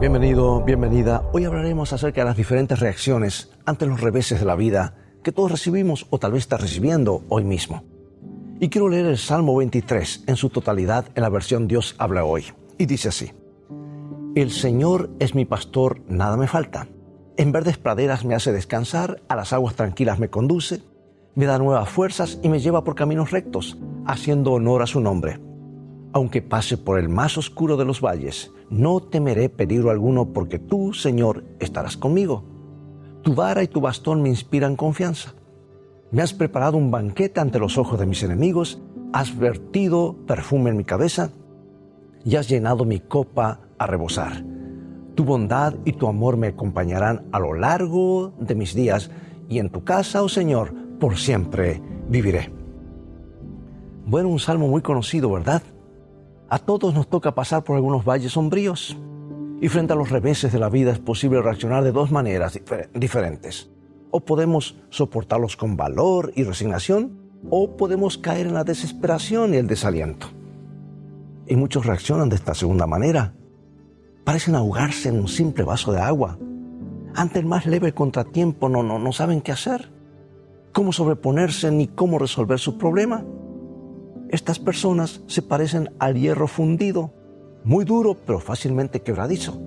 Bienvenido, bienvenida. Hoy hablaremos acerca de las diferentes reacciones ante los reveses de la vida que todos recibimos o tal vez estás recibiendo hoy mismo. Y quiero leer el Salmo 23 en su totalidad en la versión Dios habla hoy. Y dice así, El Señor es mi pastor, nada me falta. En verdes praderas me hace descansar, a las aguas tranquilas me conduce, me da nuevas fuerzas y me lleva por caminos rectos, haciendo honor a su nombre. Aunque pase por el más oscuro de los valles, no temeré peligro alguno porque tú, Señor, estarás conmigo. Tu vara y tu bastón me inspiran confianza. Me has preparado un banquete ante los ojos de mis enemigos, has vertido perfume en mi cabeza y has llenado mi copa a rebosar. Tu bondad y tu amor me acompañarán a lo largo de mis días y en tu casa, oh Señor, por siempre viviré. Bueno, un salmo muy conocido, ¿verdad? A todos nos toca pasar por algunos valles sombríos y frente a los reveses de la vida es posible reaccionar de dos maneras diferentes. O podemos soportarlos con valor y resignación o podemos caer en la desesperación y el desaliento. Y muchos reaccionan de esta segunda manera. Parecen ahogarse en un simple vaso de agua. Ante el más leve contratiempo no, no, no saben qué hacer, cómo sobreponerse ni cómo resolver su problema. Estas personas se parecen al hierro fundido, muy duro pero fácilmente quebradizo.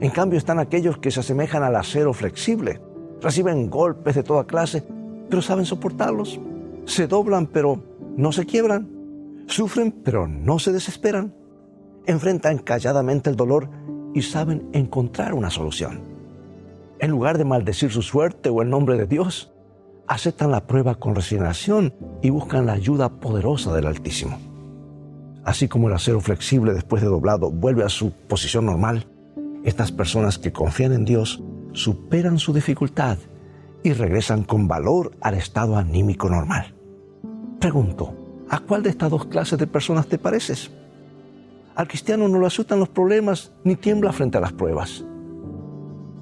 En cambio están aquellos que se asemejan al acero flexible, reciben golpes de toda clase, pero saben soportarlos. Se doblan pero no se quiebran. Sufren pero no se desesperan. Enfrentan calladamente el dolor y saben encontrar una solución. En lugar de maldecir su suerte o el nombre de Dios, aceptan la prueba con resignación y buscan la ayuda poderosa del Altísimo. Así como el acero flexible después de doblado vuelve a su posición normal, estas personas que confían en Dios superan su dificultad y regresan con valor al estado anímico normal. Pregunto, ¿a cuál de estas dos clases de personas te pareces? Al cristiano no le asustan los problemas ni tiembla frente a las pruebas,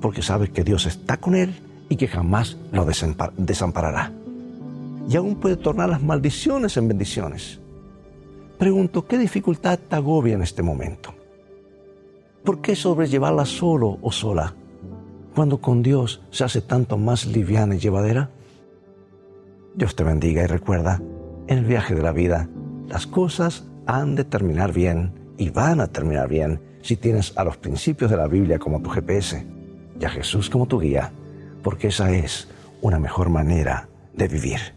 porque sabe que Dios está con él y que jamás lo desamparará. Y aún puede tornar las maldiciones en bendiciones. Pregunto, ¿qué dificultad te agobia en este momento? ¿Por qué sobrellevarla solo o sola cuando con Dios se hace tanto más liviana y llevadera? Dios te bendiga y recuerda, en el viaje de la vida, las cosas han de terminar bien y van a terminar bien si tienes a los principios de la Biblia como tu GPS y a Jesús como tu guía porque esa es una mejor manera de vivir.